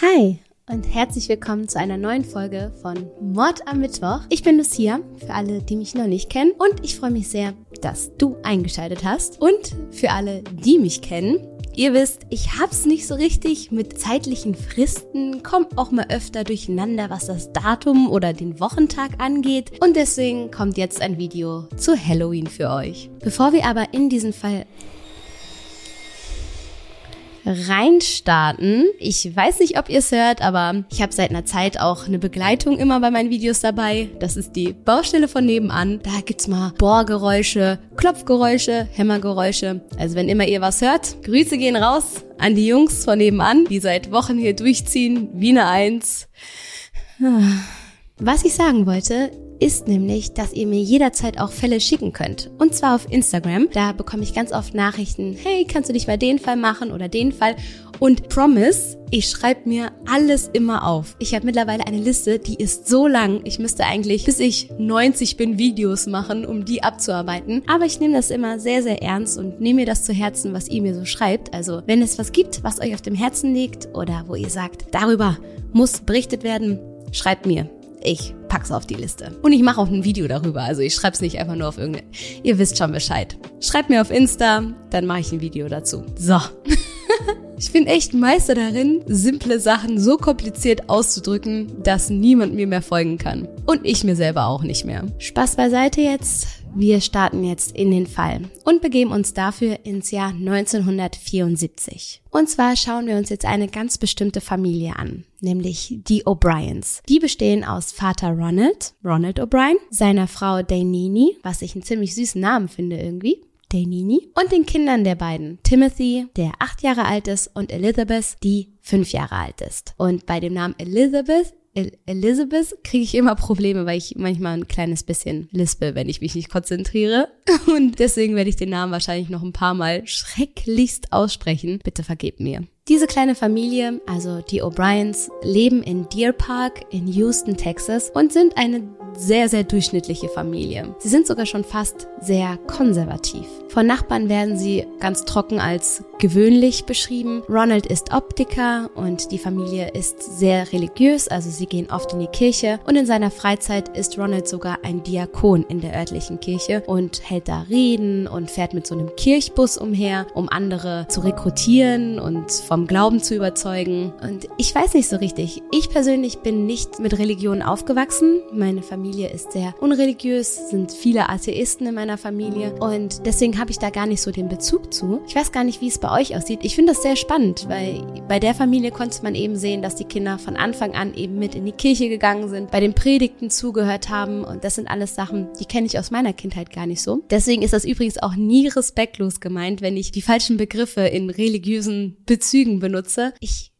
Hi und herzlich willkommen zu einer neuen Folge von Mord am Mittwoch. Ich bin Lucia, für alle, die mich noch nicht kennen. Und ich freue mich sehr, dass du eingeschaltet hast. Und für alle, die mich kennen, Ihr wisst, ich hab's nicht so richtig mit zeitlichen Fristen, kommt auch mal öfter durcheinander, was das Datum oder den Wochentag angeht und deswegen kommt jetzt ein Video zu Halloween für euch. Bevor wir aber in diesen Fall reinstarten. Ich weiß nicht, ob ihr es hört, aber ich habe seit einer Zeit auch eine Begleitung immer bei meinen Videos dabei. Das ist die Baustelle von nebenan. Da gibt's mal Bohrgeräusche, Klopfgeräusche, Hämmergeräusche. Also wenn immer ihr was hört, Grüße gehen raus an die Jungs von nebenan, die seit Wochen hier durchziehen, wie eine Eins. Was ich sagen wollte, ist nämlich, dass ihr mir jederzeit auch Fälle schicken könnt. Und zwar auf Instagram. Da bekomme ich ganz oft Nachrichten, hey, kannst du nicht mal den Fall machen oder den Fall? Und promise, ich schreibe mir alles immer auf. Ich habe mittlerweile eine Liste, die ist so lang. Ich müsste eigentlich, bis ich 90 bin, Videos machen, um die abzuarbeiten. Aber ich nehme das immer sehr, sehr ernst und nehme mir das zu Herzen, was ihr mir so schreibt. Also, wenn es was gibt, was euch auf dem Herzen liegt oder wo ihr sagt, darüber muss berichtet werden, schreibt mir. Ich pack's auf die Liste. Und ich mache auch ein Video darüber. Also ich schreib's nicht einfach nur auf irgendeine. Ihr wisst schon Bescheid. Schreibt mir auf Insta, dann mache ich ein Video dazu. So. Ich bin echt Meister darin, simple Sachen so kompliziert auszudrücken, dass niemand mir mehr folgen kann. Und ich mir selber auch nicht mehr. Spaß beiseite jetzt. Wir starten jetzt in den Fall und begeben uns dafür ins Jahr 1974. Und zwar schauen wir uns jetzt eine ganz bestimmte Familie an, nämlich die O'Briens. Die bestehen aus Vater Ronald, Ronald O'Brien, seiner Frau Dainini, was ich einen ziemlich süßen Namen finde irgendwie, Dainini, und den Kindern der beiden, Timothy, der acht Jahre alt ist, und Elizabeth, die fünf Jahre alt ist. Und bei dem Namen Elizabeth Elizabeth kriege ich immer Probleme, weil ich manchmal ein kleines bisschen lispel, wenn ich mich nicht konzentriere. Und deswegen werde ich den Namen wahrscheinlich noch ein paar Mal schrecklichst aussprechen. Bitte vergebt mir. Diese kleine Familie, also die O'Briens, leben in Deer Park in Houston, Texas und sind eine sehr, sehr durchschnittliche Familie. Sie sind sogar schon fast sehr konservativ. Von Nachbarn werden sie ganz trocken als gewöhnlich beschrieben. Ronald ist Optiker und die Familie ist sehr religiös, also sie gehen oft in die Kirche und in seiner Freizeit ist Ronald sogar ein Diakon in der örtlichen Kirche und hält da Reden und fährt mit so einem Kirchbus umher, um andere zu rekrutieren und vom Glauben zu überzeugen. Und ich weiß nicht so richtig. Ich persönlich bin nicht mit Religion aufgewachsen. Meine Familie ist sehr unreligiös, sind viele Atheisten in meiner Familie und deswegen habe ich da gar nicht so den Bezug zu. Ich weiß gar nicht, wie es bei euch aussieht. Ich finde das sehr spannend, weil bei der Familie konnte man eben sehen, dass die Kinder von Anfang an eben mit in die Kirche gegangen sind, bei den Predigten zugehört haben und das sind alles Sachen, die kenne ich aus meiner Kindheit gar nicht so. Deswegen ist das übrigens auch nie respektlos gemeint, wenn ich die falschen Begriffe in religiösen Bezügen benutze. Ich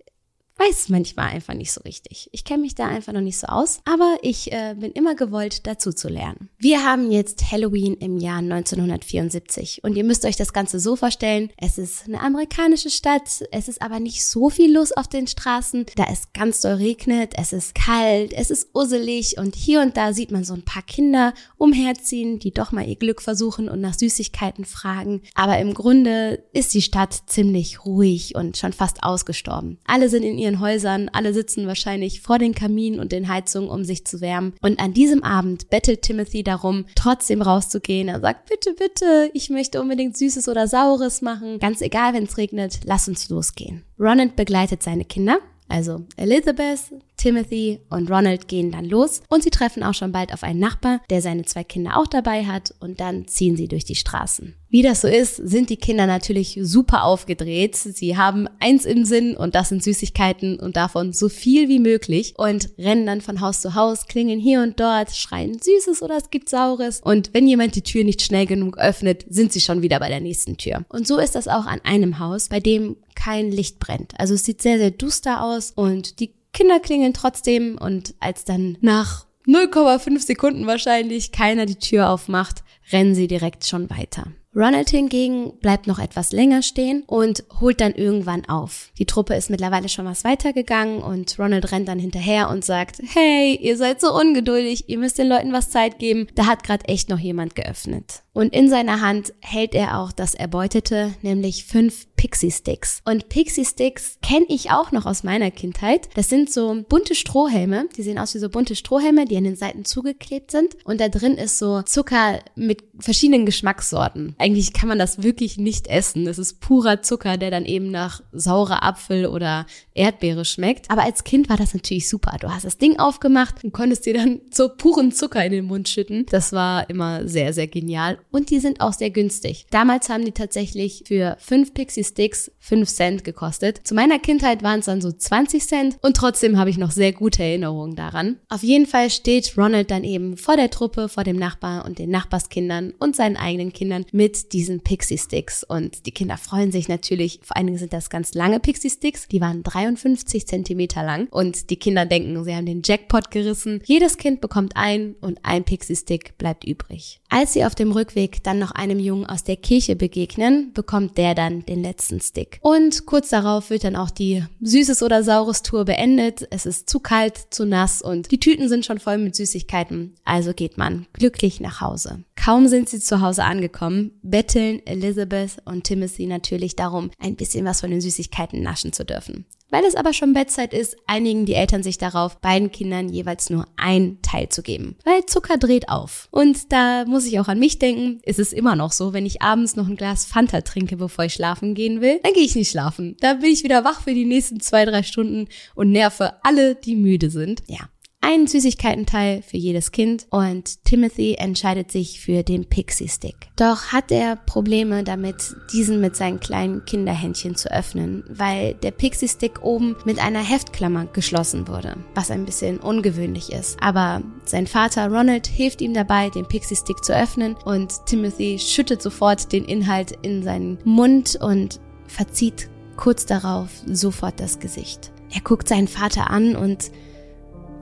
weiß manchmal einfach nicht so richtig. Ich kenne mich da einfach noch nicht so aus, aber ich äh, bin immer gewollt, dazu zu lernen. Wir haben jetzt Halloween im Jahr 1974 und ihr müsst euch das Ganze so vorstellen, es ist eine amerikanische Stadt, es ist aber nicht so viel los auf den Straßen, da es ganz doll regnet, es ist kalt, es ist usselig und hier und da sieht man so ein paar Kinder umherziehen, die doch mal ihr Glück versuchen und nach Süßigkeiten fragen, aber im Grunde ist die Stadt ziemlich ruhig und schon fast ausgestorben. Alle sind in ihren Häusern, alle sitzen wahrscheinlich vor den Kaminen und den Heizungen, um sich zu wärmen. Und an diesem Abend bettelt Timothy darum, trotzdem rauszugehen. Er sagt, bitte, bitte, ich möchte unbedingt Süßes oder Saures machen. Ganz egal, wenn es regnet, lass uns losgehen. Ronald begleitet seine Kinder. Also Elizabeth, Timothy und Ronald gehen dann los und sie treffen auch schon bald auf einen Nachbar, der seine zwei Kinder auch dabei hat und dann ziehen sie durch die Straßen. Wie das so ist, sind die Kinder natürlich super aufgedreht. Sie haben eins im Sinn und das sind Süßigkeiten und davon so viel wie möglich und rennen dann von Haus zu Haus, klingen hier und dort, schreien Süßes oder es gibt Saures und wenn jemand die Tür nicht schnell genug öffnet, sind sie schon wieder bei der nächsten Tür. Und so ist das auch an einem Haus, bei dem kein Licht brennt. Also es sieht sehr, sehr duster aus und die Kinder klingeln trotzdem und als dann nach 0,5 Sekunden wahrscheinlich keiner die Tür aufmacht, rennen sie direkt schon weiter. Ronald hingegen bleibt noch etwas länger stehen und holt dann irgendwann auf. Die Truppe ist mittlerweile schon was weitergegangen und Ronald rennt dann hinterher und sagt, hey, ihr seid so ungeduldig, ihr müsst den Leuten was Zeit geben. Da hat gerade echt noch jemand geöffnet. Und in seiner Hand hält er auch das Erbeutete, nämlich fünf Pixie Sticks. Und Pixie Sticks kenne ich auch noch aus meiner Kindheit. Das sind so bunte Strohhelme. Die sehen aus wie so bunte Strohhelme, die an den Seiten zugeklebt sind. Und da drin ist so Zucker mit verschiedenen Geschmackssorten. Eigentlich kann man das wirklich nicht essen. Das ist purer Zucker, der dann eben nach saurer Apfel oder Erdbeere schmeckt. Aber als Kind war das natürlich super. Du hast das Ding aufgemacht und konntest dir dann so puren Zucker in den Mund schütten. Das war immer sehr, sehr genial. Und die sind auch sehr günstig. Damals haben die tatsächlich für fünf Pixie Sticks 5 Cent gekostet. Zu meiner Kindheit waren es dann so 20 Cent und trotzdem habe ich noch sehr gute Erinnerungen daran. Auf jeden Fall steht Ronald dann eben vor der Truppe, vor dem Nachbar und den Nachbarskindern und seinen eigenen Kindern mit diesen Pixie Sticks und die Kinder freuen sich natürlich. Vor allen Dingen sind das ganz lange Pixie Sticks, die waren 53 Zentimeter lang und die Kinder denken, sie haben den Jackpot gerissen. Jedes Kind bekommt ein und ein Pixie Stick bleibt übrig. Als sie auf dem Rückweg dann noch einem Jungen aus der Kirche begegnen, bekommt der dann den letzten Stick. Und kurz darauf wird dann auch die Süßes oder Saures Tour beendet. Es ist zu kalt, zu nass und die Tüten sind schon voll mit Süßigkeiten. Also geht man glücklich nach Hause. Kaum sind sie zu Hause angekommen, betteln Elizabeth und Timothy natürlich darum, ein bisschen was von den Süßigkeiten naschen zu dürfen. Weil es aber schon Bettzeit ist, einigen die Eltern sich darauf, beiden Kindern jeweils nur ein Teil zu geben. Weil Zucker dreht auf. Und da muss ich auch an mich denken, ist es immer noch so, wenn ich abends noch ein Glas Fanta trinke, bevor ich schlafen gehen will, dann gehe ich nicht schlafen. Da bin ich wieder wach für die nächsten zwei, drei Stunden und nerve alle, die müde sind. Ja, einen Süßigkeitenteil für jedes Kind und Timothy entscheidet sich für den Pixie Stick. Doch hat er Probleme damit, diesen mit seinen kleinen Kinderhändchen zu öffnen, weil der Pixie Stick oben mit einer Heftklammer geschlossen wurde, was ein bisschen ungewöhnlich ist. Aber sein Vater Ronald hilft ihm dabei, den Pixie Stick zu öffnen und Timothy schüttet sofort den Inhalt in seinen Mund und verzieht kurz darauf sofort das Gesicht. Er guckt seinen Vater an und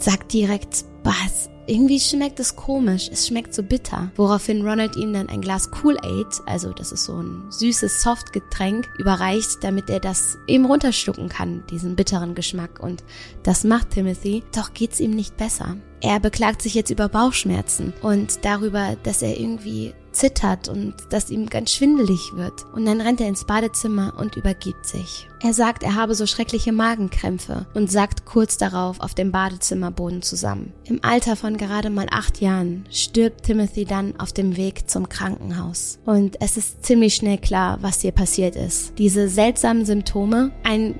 sagt direkt, was? Irgendwie schmeckt es komisch, es schmeckt so bitter. Woraufhin Ronald ihm dann ein Glas Kool-Aid, also das ist so ein süßes Softgetränk, überreicht, damit er das eben runterschlucken kann, diesen bitteren Geschmack. Und das macht Timothy, doch geht's ihm nicht besser. Er beklagt sich jetzt über Bauchschmerzen und darüber, dass er irgendwie zittert und dass ihm ganz schwindelig wird. Und dann rennt er ins Badezimmer und übergibt sich. Er sagt, er habe so schreckliche Magenkrämpfe und sagt kurz darauf auf dem Badezimmerboden zusammen. Im Alter von gerade mal acht Jahren stirbt Timothy dann auf dem Weg zum Krankenhaus. Und es ist ziemlich schnell klar, was hier passiert ist. Diese seltsamen Symptome, ein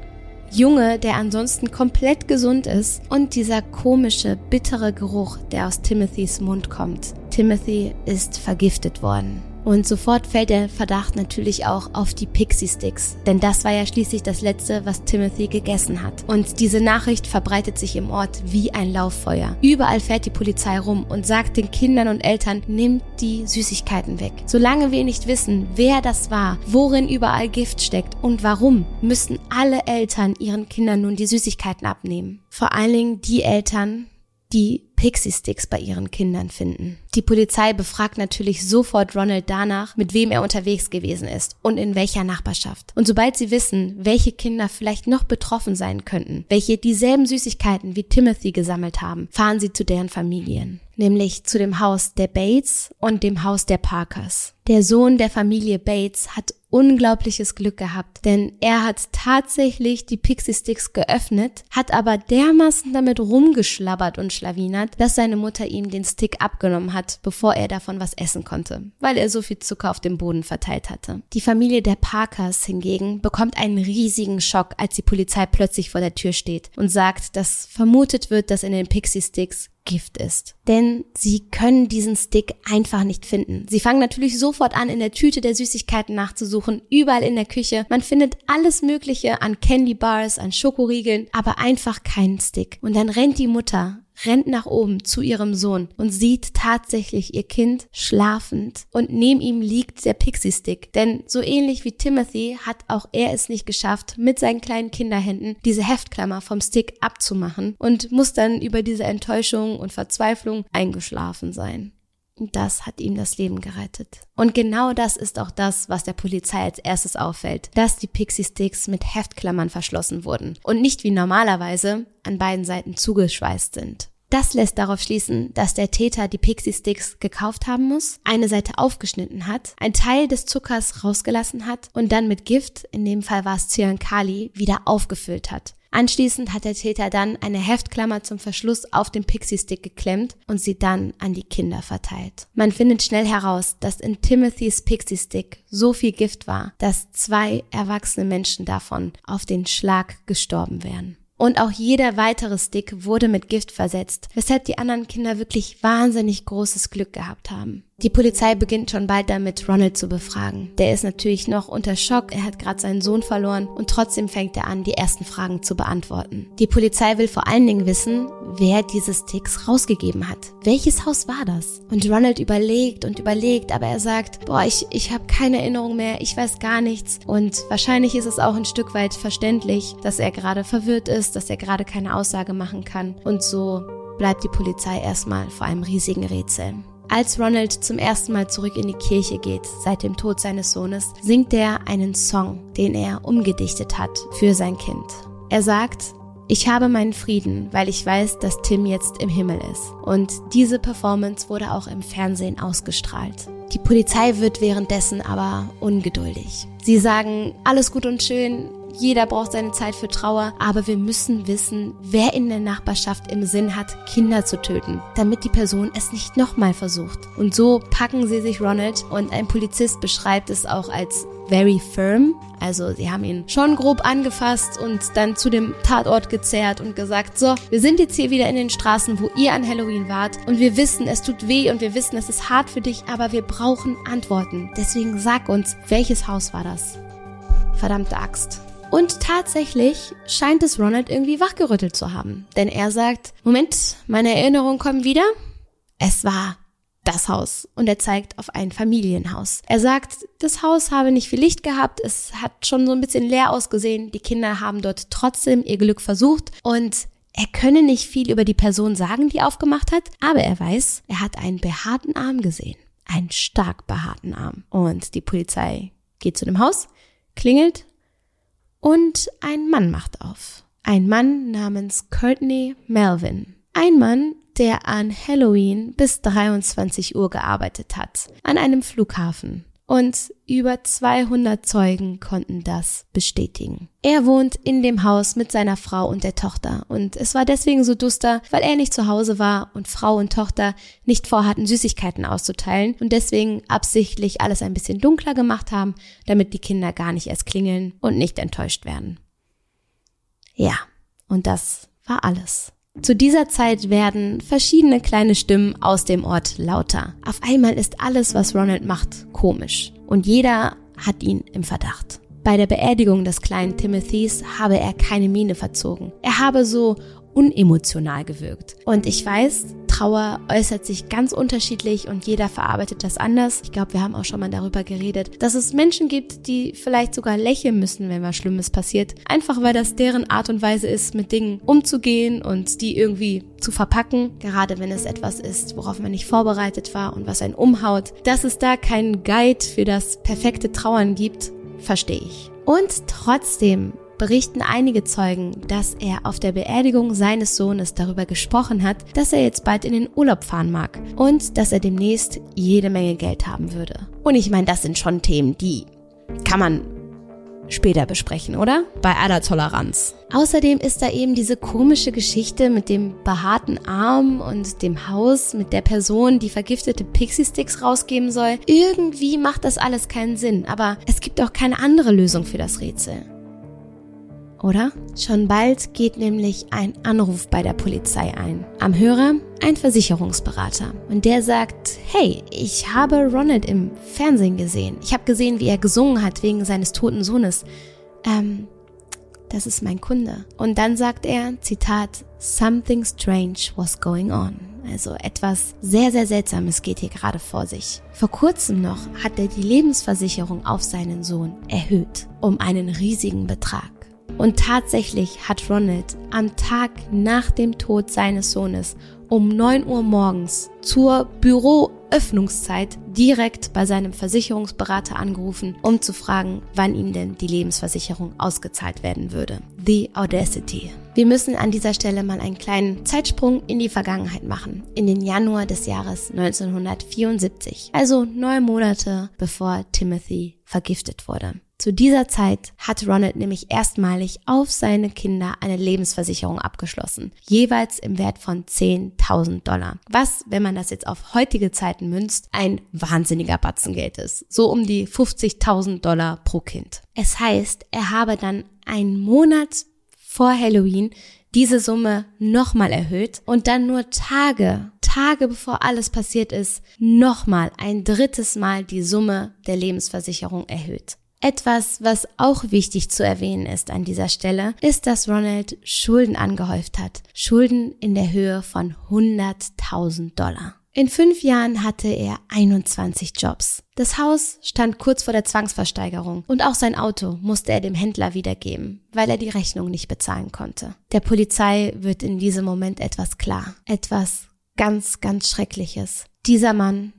Junge, der ansonsten komplett gesund ist und dieser komische, bittere Geruch, der aus Timothys Mund kommt. Timothy ist vergiftet worden. Und sofort fällt der Verdacht natürlich auch auf die Pixie Sticks, denn das war ja schließlich das letzte, was Timothy gegessen hat. Und diese Nachricht verbreitet sich im Ort wie ein Lauffeuer. Überall fährt die Polizei rum und sagt den Kindern und Eltern, nimmt die Süßigkeiten weg. Solange wir nicht wissen, wer das war, worin überall Gift steckt und warum, müssten alle Eltern ihren Kindern nun die Süßigkeiten abnehmen. Vor allen Dingen die Eltern, die Pixie-Sticks bei ihren Kindern finden. Die Polizei befragt natürlich sofort Ronald danach, mit wem er unterwegs gewesen ist und in welcher Nachbarschaft. Und sobald sie wissen, welche Kinder vielleicht noch betroffen sein könnten, welche dieselben Süßigkeiten wie Timothy gesammelt haben, fahren sie zu deren Familien nämlich zu dem Haus der Bates und dem Haus der Parkers. Der Sohn der Familie Bates hat unglaubliches Glück gehabt, denn er hat tatsächlich die Pixie Sticks geöffnet, hat aber dermaßen damit rumgeschlabbert und schlawinert, dass seine Mutter ihm den Stick abgenommen hat, bevor er davon was essen konnte, weil er so viel Zucker auf dem Boden verteilt hatte. Die Familie der Parkers hingegen bekommt einen riesigen Schock, als die Polizei plötzlich vor der Tür steht und sagt, dass vermutet wird, dass in den Pixie Sticks Gift ist. Denn sie können diesen Stick einfach nicht finden. Sie fangen natürlich sofort an, in der Tüte der Süßigkeiten nachzusuchen, überall in der Küche. Man findet alles Mögliche an Candy Bars, an Schokoriegeln, aber einfach keinen Stick. Und dann rennt die Mutter rennt nach oben zu ihrem Sohn und sieht tatsächlich ihr Kind schlafend und neben ihm liegt der Pixie-Stick. Denn so ähnlich wie Timothy hat auch er es nicht geschafft, mit seinen kleinen Kinderhänden diese Heftklammer vom Stick abzumachen und muss dann über diese Enttäuschung und Verzweiflung eingeschlafen sein. Das hat ihm das Leben gerettet. Und genau das ist auch das, was der Polizei als erstes auffällt, dass die Pixie Sticks mit Heftklammern verschlossen wurden und nicht wie normalerweise an beiden Seiten zugeschweißt sind. Das lässt darauf schließen, dass der Täter die Pixie Sticks gekauft haben muss, eine Seite aufgeschnitten hat, ein Teil des Zuckers rausgelassen hat und dann mit Gift, in dem Fall war es Cyankali, wieder aufgefüllt hat. Anschließend hat der Täter dann eine Heftklammer zum Verschluss auf den Pixie-Stick geklemmt und sie dann an die Kinder verteilt. Man findet schnell heraus, dass in Timothys Pixie-Stick so viel Gift war, dass zwei erwachsene Menschen davon auf den Schlag gestorben wären. Und auch jeder weitere Stick wurde mit Gift versetzt, weshalb die anderen Kinder wirklich wahnsinnig großes Glück gehabt haben. Die Polizei beginnt schon bald damit, Ronald zu befragen. Der ist natürlich noch unter Schock, er hat gerade seinen Sohn verloren und trotzdem fängt er an, die ersten Fragen zu beantworten. Die Polizei will vor allen Dingen wissen, wer diese Sticks rausgegeben hat. Welches Haus war das? Und Ronald überlegt und überlegt, aber er sagt, boah, ich, ich habe keine Erinnerung mehr, ich weiß gar nichts. Und wahrscheinlich ist es auch ein Stück weit verständlich, dass er gerade verwirrt ist, dass er gerade keine Aussage machen kann. Und so bleibt die Polizei erstmal vor einem riesigen Rätsel. Als Ronald zum ersten Mal zurück in die Kirche geht, seit dem Tod seines Sohnes, singt er einen Song, den er umgedichtet hat für sein Kind. Er sagt, ich habe meinen Frieden, weil ich weiß, dass Tim jetzt im Himmel ist. Und diese Performance wurde auch im Fernsehen ausgestrahlt. Die Polizei wird währenddessen aber ungeduldig. Sie sagen, alles gut und schön, jeder braucht seine Zeit für Trauer, aber wir müssen wissen, wer in der Nachbarschaft im Sinn hat, Kinder zu töten, damit die Person es nicht nochmal versucht. Und so packen sie sich Ronald und ein Polizist beschreibt es auch als very firm. Also sie haben ihn schon grob angefasst und dann zu dem Tatort gezerrt und gesagt, so, wir sind jetzt hier wieder in den Straßen, wo ihr an Halloween wart und wir wissen, es tut weh und wir wissen, es ist hart für dich, aber wir brauchen Antworten. Deswegen sag uns, welches Haus war das? Verdammte Axt. Und tatsächlich scheint es Ronald irgendwie wachgerüttelt zu haben. Denn er sagt, Moment, meine Erinnerungen kommen wieder. Es war das Haus und er zeigt auf ein Familienhaus. Er sagt, das Haus habe nicht viel Licht gehabt, es hat schon so ein bisschen leer ausgesehen, die Kinder haben dort trotzdem ihr Glück versucht und er könne nicht viel über die Person sagen, die aufgemacht hat, aber er weiß, er hat einen behaarten Arm gesehen. Einen stark behaarten Arm. Und die Polizei geht zu dem Haus, klingelt und ein Mann macht auf. Ein Mann namens Courtney Melvin. Ein Mann, der an Halloween bis 23 Uhr gearbeitet hat, an einem Flughafen. Und über 200 Zeugen konnten das bestätigen. Er wohnt in dem Haus mit seiner Frau und der Tochter. Und es war deswegen so duster, weil er nicht zu Hause war und Frau und Tochter nicht vorhatten, Süßigkeiten auszuteilen und deswegen absichtlich alles ein bisschen dunkler gemacht haben, damit die Kinder gar nicht erst klingeln und nicht enttäuscht werden. Ja, und das war alles. Zu dieser Zeit werden verschiedene kleine Stimmen aus dem Ort lauter. Auf einmal ist alles, was Ronald macht, komisch. Und jeder hat ihn im Verdacht. Bei der Beerdigung des kleinen Timothys habe er keine Miene verzogen. Er habe so unemotional gewirkt. Und ich weiß, Trauer äußert sich ganz unterschiedlich und jeder verarbeitet das anders. Ich glaube, wir haben auch schon mal darüber geredet, dass es Menschen gibt, die vielleicht sogar lächeln müssen, wenn was Schlimmes passiert. Einfach weil das deren Art und Weise ist, mit Dingen umzugehen und die irgendwie zu verpacken. Gerade wenn es etwas ist, worauf man nicht vorbereitet war und was einen umhaut. Dass es da keinen Guide für das perfekte Trauern gibt, verstehe ich. Und trotzdem berichten einige Zeugen, dass er auf der Beerdigung seines Sohnes darüber gesprochen hat, dass er jetzt bald in den Urlaub fahren mag und dass er demnächst jede Menge Geld haben würde. Und ich meine, das sind schon Themen, die kann man später besprechen, oder? Bei aller Toleranz. Außerdem ist da eben diese komische Geschichte mit dem behaarten Arm und dem Haus mit der Person, die vergiftete Pixie-Sticks rausgeben soll. Irgendwie macht das alles keinen Sinn, aber es gibt auch keine andere Lösung für das Rätsel. Oder? Schon bald geht nämlich ein Anruf bei der Polizei ein. Am Hörer ein Versicherungsberater. Und der sagt, hey, ich habe Ronald im Fernsehen gesehen. Ich habe gesehen, wie er gesungen hat wegen seines toten Sohnes. Ähm, das ist mein Kunde. Und dann sagt er, Zitat, Something strange was going on. Also etwas sehr, sehr Seltsames geht hier gerade vor sich. Vor kurzem noch hat er die Lebensversicherung auf seinen Sohn erhöht um einen riesigen Betrag. Und tatsächlich hat Ronald am Tag nach dem Tod seines Sohnes um 9 Uhr morgens zur Büroöffnungszeit direkt bei seinem Versicherungsberater angerufen, um zu fragen, wann ihm denn die Lebensversicherung ausgezahlt werden würde. The Audacity. Wir müssen an dieser Stelle mal einen kleinen Zeitsprung in die Vergangenheit machen, in den Januar des Jahres 1974, also neun Monate bevor Timothy vergiftet wurde. Zu dieser Zeit hat Ronald nämlich erstmalig auf seine Kinder eine Lebensversicherung abgeschlossen, jeweils im Wert von 10.000 Dollar. Was, wenn man das jetzt auf heutige Zeiten münzt, ein wahnsinniger Batzen Geld ist. So um die 50.000 Dollar pro Kind. Es heißt, er habe dann einen Monat vor Halloween diese Summe nochmal erhöht und dann nur Tage, Tage bevor alles passiert ist, nochmal ein drittes Mal die Summe der Lebensversicherung erhöht. Etwas, was auch wichtig zu erwähnen ist an dieser Stelle, ist, dass Ronald Schulden angehäuft hat. Schulden in der Höhe von 100.000 Dollar. In fünf Jahren hatte er 21 Jobs. Das Haus stand kurz vor der Zwangsversteigerung und auch sein Auto musste er dem Händler wiedergeben, weil er die Rechnung nicht bezahlen konnte. Der Polizei wird in diesem Moment etwas klar. Etwas ganz, ganz Schreckliches. Dieser Mann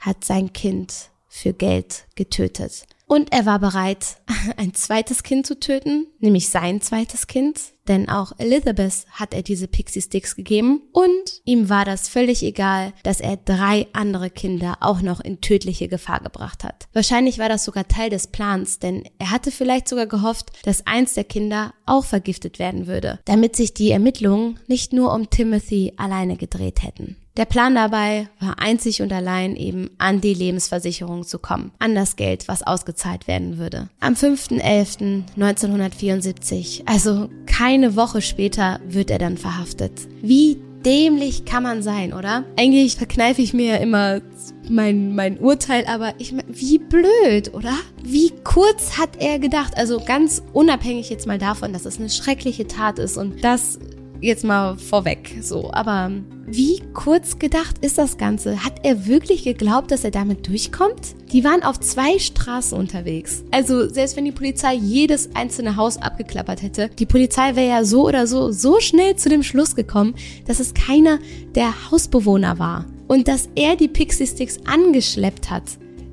hat sein Kind für Geld getötet. Und er war bereit, ein zweites Kind zu töten, nämlich sein zweites Kind, denn auch Elizabeth hat er diese Pixie Sticks gegeben und ihm war das völlig egal, dass er drei andere Kinder auch noch in tödliche Gefahr gebracht hat. Wahrscheinlich war das sogar Teil des Plans, denn er hatte vielleicht sogar gehofft, dass eins der Kinder auch vergiftet werden würde, damit sich die Ermittlungen nicht nur um Timothy alleine gedreht hätten. Der Plan dabei war einzig und allein eben an die Lebensversicherung zu kommen, an das Geld, was ausgezahlt werden würde. Am 5.11.1974, also keine Woche später, wird er dann verhaftet. Wie dämlich kann man sein, oder? Eigentlich verkneife ich mir ja immer mein, mein Urteil, aber ich meine, wie blöd, oder? Wie kurz hat er gedacht? Also ganz unabhängig jetzt mal davon, dass es eine schreckliche Tat ist und das jetzt mal vorweg, so. Aber wie kurz gedacht ist das Ganze? Hat er wirklich geglaubt, dass er damit durchkommt? Die waren auf zwei Straßen unterwegs. Also selbst wenn die Polizei jedes einzelne Haus abgeklappert hätte, die Polizei wäre ja so oder so so schnell zu dem Schluss gekommen, dass es keiner der Hausbewohner war. Und dass er die Pixie Sticks angeschleppt hat.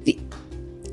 Wie,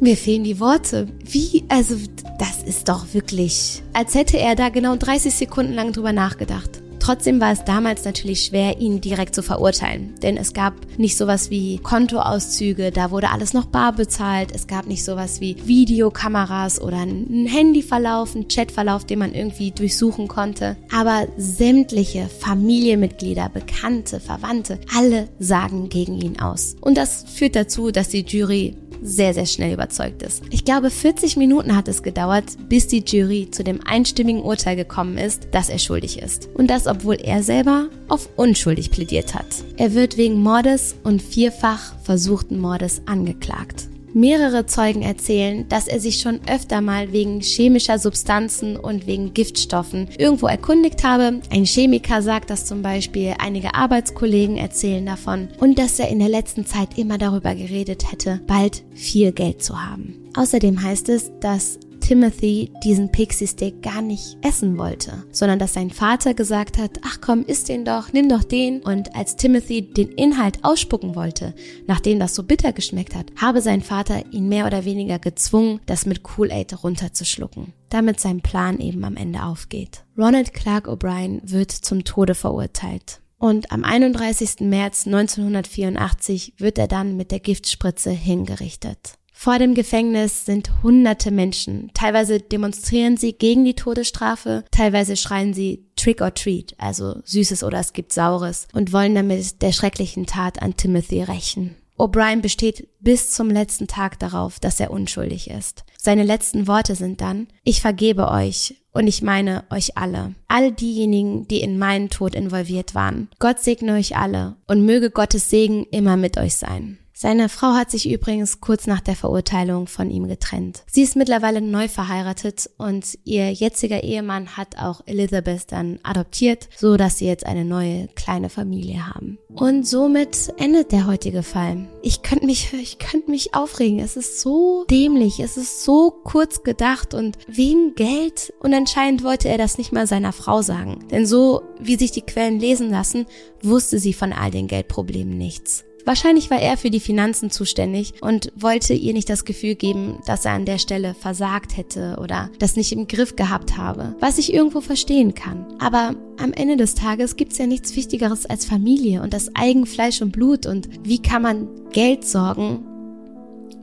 mir fehlen die Worte. Wie, also, das ist doch wirklich, als hätte er da genau 30 Sekunden lang drüber nachgedacht. Trotzdem war es damals natürlich schwer, ihn direkt zu verurteilen, denn es gab nicht sowas wie Kontoauszüge, da wurde alles noch bar bezahlt, es gab nicht sowas wie Videokameras oder einen Handyverlauf, einen Chatverlauf, den man irgendwie durchsuchen konnte. Aber sämtliche Familienmitglieder, Bekannte, Verwandte, alle sagen gegen ihn aus. Und das führt dazu, dass die Jury sehr, sehr schnell überzeugt ist. Ich glaube, 40 Minuten hat es gedauert, bis die Jury zu dem einstimmigen Urteil gekommen ist, dass er schuldig ist. Und das, obwohl er selber auf unschuldig plädiert hat. Er wird wegen Mordes und vierfach versuchten Mordes angeklagt. Mehrere Zeugen erzählen, dass er sich schon öfter mal wegen chemischer Substanzen und wegen Giftstoffen irgendwo erkundigt habe. Ein Chemiker sagt das zum Beispiel, einige Arbeitskollegen erzählen davon und dass er in der letzten Zeit immer darüber geredet hätte, bald viel Geld zu haben. Außerdem heißt es, dass Timothy diesen Pixie Stick gar nicht essen wollte, sondern dass sein Vater gesagt hat, ach komm, isst den doch, nimm doch den. Und als Timothy den Inhalt ausspucken wollte, nachdem das so bitter geschmeckt hat, habe sein Vater ihn mehr oder weniger gezwungen, das mit Kool-Aid runterzuschlucken damit sein Plan eben am Ende aufgeht. Ronald Clark O'Brien wird zum Tode verurteilt. Und am 31. März 1984 wird er dann mit der Giftspritze hingerichtet. Vor dem Gefängnis sind hunderte Menschen. Teilweise demonstrieren sie gegen die Todesstrafe, teilweise schreien sie Trick or Treat, also Süßes oder es gibt Saures, und wollen damit der schrecklichen Tat an Timothy rächen. O'Brien besteht bis zum letzten Tag darauf, dass er unschuldig ist. Seine letzten Worte sind dann, ich vergebe euch und ich meine euch alle. All diejenigen, die in meinen Tod involviert waren. Gott segne euch alle und möge Gottes Segen immer mit euch sein. Seine Frau hat sich übrigens kurz nach der Verurteilung von ihm getrennt. Sie ist mittlerweile neu verheiratet und ihr jetziger Ehemann hat auch Elizabeth dann adoptiert, so dass sie jetzt eine neue kleine Familie haben. Und somit endet der heutige Fall. Ich könnte mich, ich könnte mich aufregen. Es ist so dämlich. Es ist so kurz gedacht und wegen Geld. Und anscheinend wollte er das nicht mal seiner Frau sagen. Denn so, wie sich die Quellen lesen lassen, wusste sie von all den Geldproblemen nichts. Wahrscheinlich war er für die Finanzen zuständig und wollte ihr nicht das Gefühl geben, dass er an der Stelle versagt hätte oder das nicht im Griff gehabt habe, was ich irgendwo verstehen kann. Aber am Ende des Tages gibt's ja nichts Wichtigeres als Familie und das Eigenfleisch und Blut und wie kann man Geld sorgen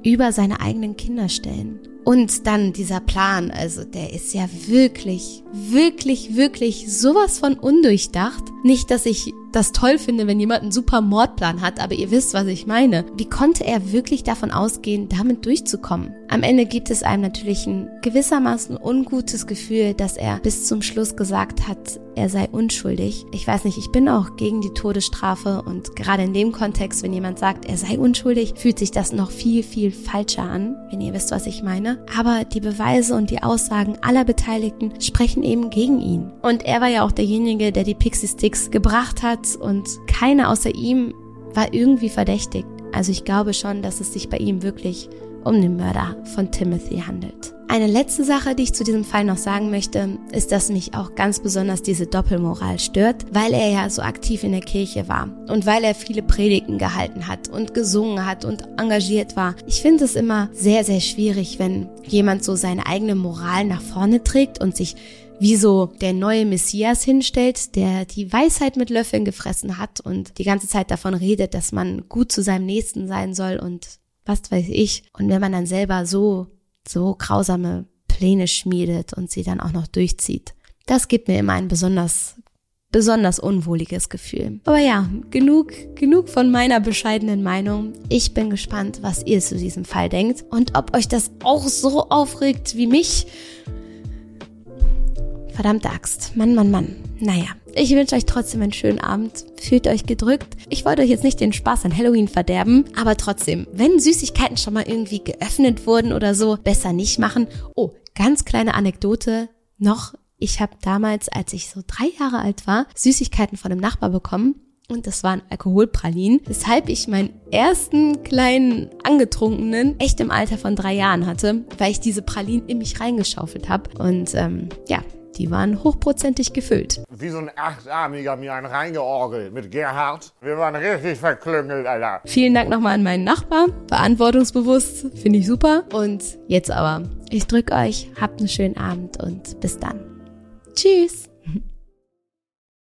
über seine eigenen Kinder stellen. Und dann dieser Plan, also der ist ja wirklich, wirklich, wirklich sowas von undurchdacht. Nicht, dass ich das toll finde, wenn jemand einen super Mordplan hat, aber ihr wisst, was ich meine. Wie konnte er wirklich davon ausgehen, damit durchzukommen? Am Ende gibt es einem natürlich ein gewissermaßen ungutes Gefühl, dass er bis zum Schluss gesagt hat, er sei unschuldig. Ich weiß nicht, ich bin auch gegen die Todesstrafe und gerade in dem Kontext, wenn jemand sagt, er sei unschuldig, fühlt sich das noch viel, viel falscher an, wenn ihr wisst, was ich meine. Aber die Beweise und die Aussagen aller Beteiligten sprechen eben gegen ihn. Und er war ja auch derjenige, der die Pixie Sticks gebracht hat und keiner außer ihm war irgendwie verdächtigt. Also ich glaube schon, dass es sich bei ihm wirklich um den Mörder von Timothy handelt. Eine letzte Sache, die ich zu diesem Fall noch sagen möchte, ist, dass mich auch ganz besonders diese Doppelmoral stört, weil er ja so aktiv in der Kirche war und weil er viele Predigten gehalten hat und gesungen hat und engagiert war. Ich finde es immer sehr, sehr schwierig, wenn jemand so seine eigene Moral nach vorne trägt und sich wie so der neue Messias hinstellt, der die Weisheit mit Löffeln gefressen hat und die ganze Zeit davon redet, dass man gut zu seinem Nächsten sein soll und was weiß ich. Und wenn man dann selber so, so grausame Pläne schmiedet und sie dann auch noch durchzieht, das gibt mir immer ein besonders besonders unwohliges Gefühl. Aber ja, genug, genug von meiner bescheidenen Meinung. Ich bin gespannt, was ihr zu diesem Fall denkt und ob euch das auch so aufregt wie mich Verdammte Axt. Mann, Mann, Mann. Naja, ich wünsche euch trotzdem einen schönen Abend. Fühlt euch gedrückt. Ich wollte euch jetzt nicht den Spaß an Halloween verderben, aber trotzdem, wenn Süßigkeiten schon mal irgendwie geöffnet wurden oder so, besser nicht machen. Oh, ganz kleine Anekdote noch. Ich habe damals, als ich so drei Jahre alt war, Süßigkeiten von einem Nachbar bekommen und das waren Alkoholpralinen, weshalb ich meinen ersten kleinen angetrunkenen echt im Alter von drei Jahren hatte, weil ich diese Pralinen in mich reingeschaufelt habe. Und ähm, ja, die waren hochprozentig gefüllt. Wie so ein Achtarmiger mir einen reingeorgelt mit Gerhard. Wir waren richtig verklüngelt, Alter. Vielen Dank nochmal an meinen Nachbar. Verantwortungsbewusst, finde ich super. Und jetzt aber, ich drücke euch, habt einen schönen Abend und bis dann. Tschüss.